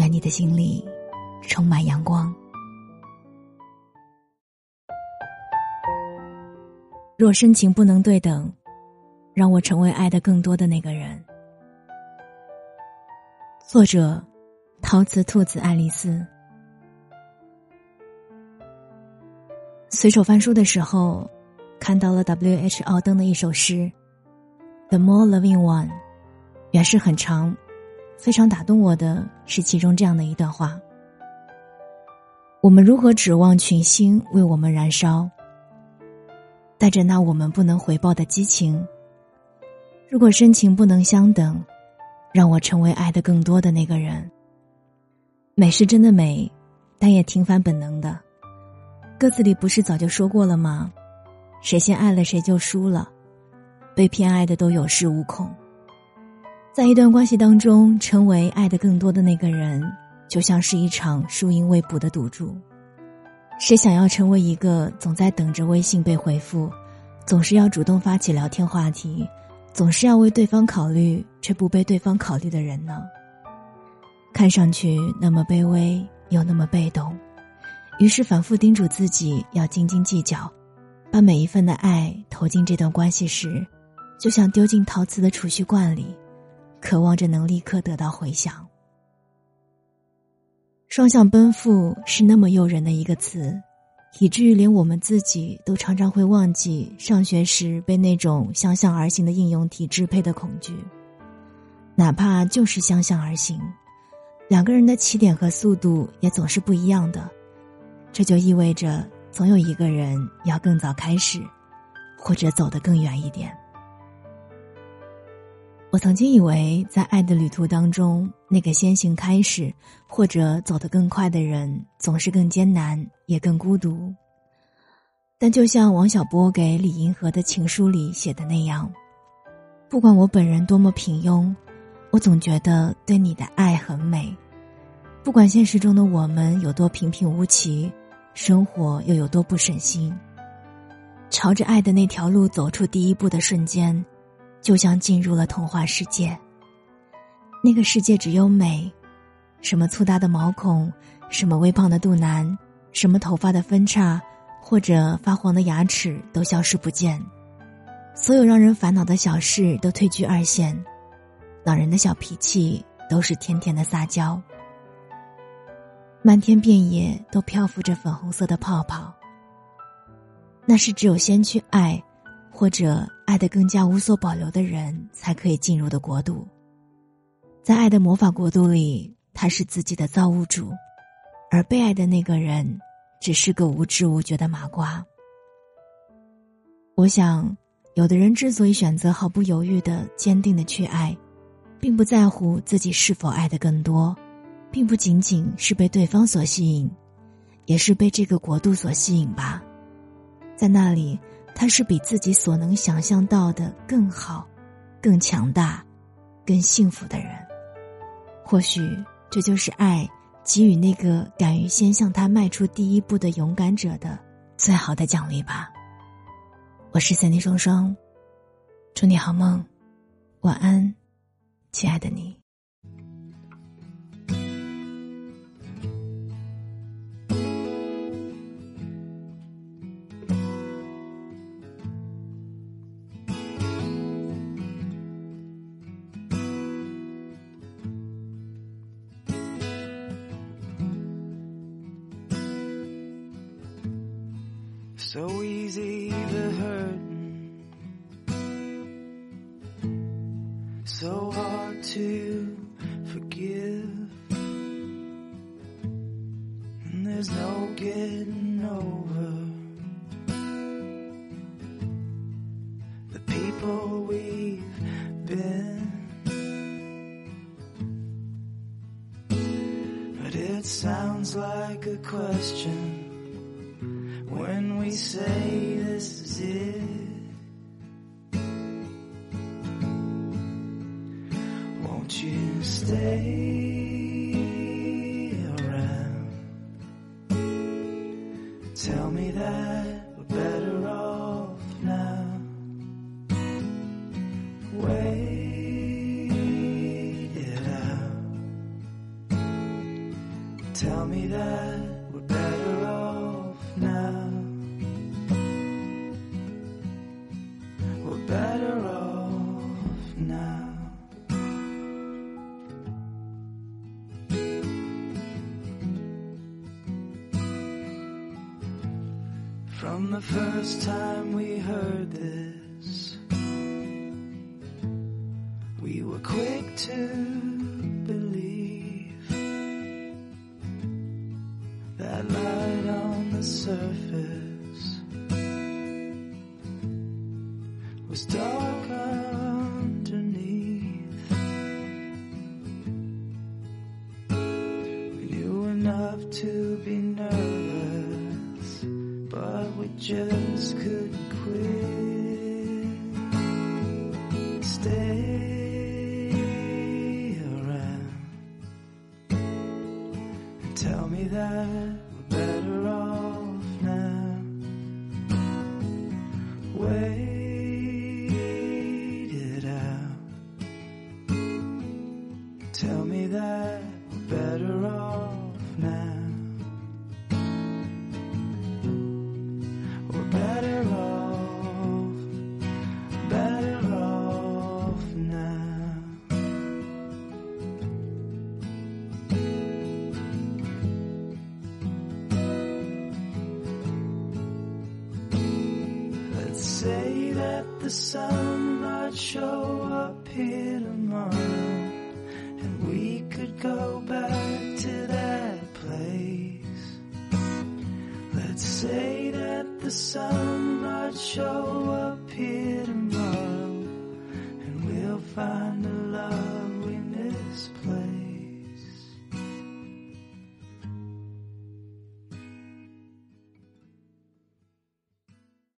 愿你的心里充满阳光。若深情不能对等，让我成为爱的更多的那个人。作者：陶瓷兔子爱丽丝。随手翻书的时候，看到了 W.H. 奥登的一首诗：“The more loving one”，原是很长。非常打动我的是其中这样的一段话：我们如何指望群星为我们燃烧，带着那我们不能回报的激情？如果深情不能相等，让我成为爱的更多的那个人。美是真的美，但也挺反本能的。歌词里不是早就说过了吗？谁先爱了谁就输了，被偏爱的都有恃无恐。在一段关系当中，成为爱的更多的那个人，就像是一场输赢未卜的赌注。谁想要成为一个总在等着微信被回复，总是要主动发起聊天话题，总是要为对方考虑却不被对方考虑的人呢？看上去那么卑微又那么被动，于是反复叮嘱自己要斤斤计较，把每一份的爱投进这段关系时，就像丢进陶瓷的储蓄罐里。渴望着能立刻得到回响。双向奔赴是那么诱人的一个词，以至于连我们自己都常常会忘记上学时被那种相向而行的应用题支配的恐惧。哪怕就是相向而行，两个人的起点和速度也总是不一样的，这就意味着总有一个人要更早开始，或者走得更远一点。我曾经以为，在爱的旅途当中，那个先行开始或者走得更快的人，总是更艰难，也更孤独。但就像王小波给李银河的情书里写的那样，不管我本人多么平庸，我总觉得对你的爱很美。不管现实中的我们有多平平无奇，生活又有多不省心，朝着爱的那条路走出第一步的瞬间。就像进入了童话世界。那个世界只有美，什么粗大的毛孔，什么微胖的肚腩，什么头发的分叉，或者发黄的牙齿都消失不见。所有让人烦恼的小事都退居二线，老人的小脾气都是甜甜的撒娇。漫天遍野都漂浮着粉红色的泡泡。那是只有先去爱。或者爱的更加无所保留的人才可以进入的国度，在爱的魔法国度里，他是自己的造物主，而被爱的那个人只是个无知无觉的麻瓜。我想，有的人之所以选择毫不犹豫的、坚定的去爱，并不在乎自己是否爱的更多，并不仅仅是被对方所吸引，也是被这个国度所吸引吧，在那里。他是比自己所能想象到的更好、更强大、更幸福的人。或许这就是爱给予那个敢于先向他迈出第一步的勇敢者的最好的奖励吧。我是三 D 双双，祝你好梦，晚安，亲爱的你。So easy to hurt, so hard to forgive. And there's no getting over the people we've been. But it sounds like a question when we say this is it. Won't you stay around? Tell me that we're better off now. Wait it out. Tell me that we're better From the first time we heard this, we were quick to believe that light on the surface was dark underneath. We knew enough to just couldn't quit. Stay around and tell me that we're better off now. Wait it out. Tell me that we're better off the sun might show up here tomorrow, and we could go back to that place. Let's say that the sun might show up here tomorrow, and we'll find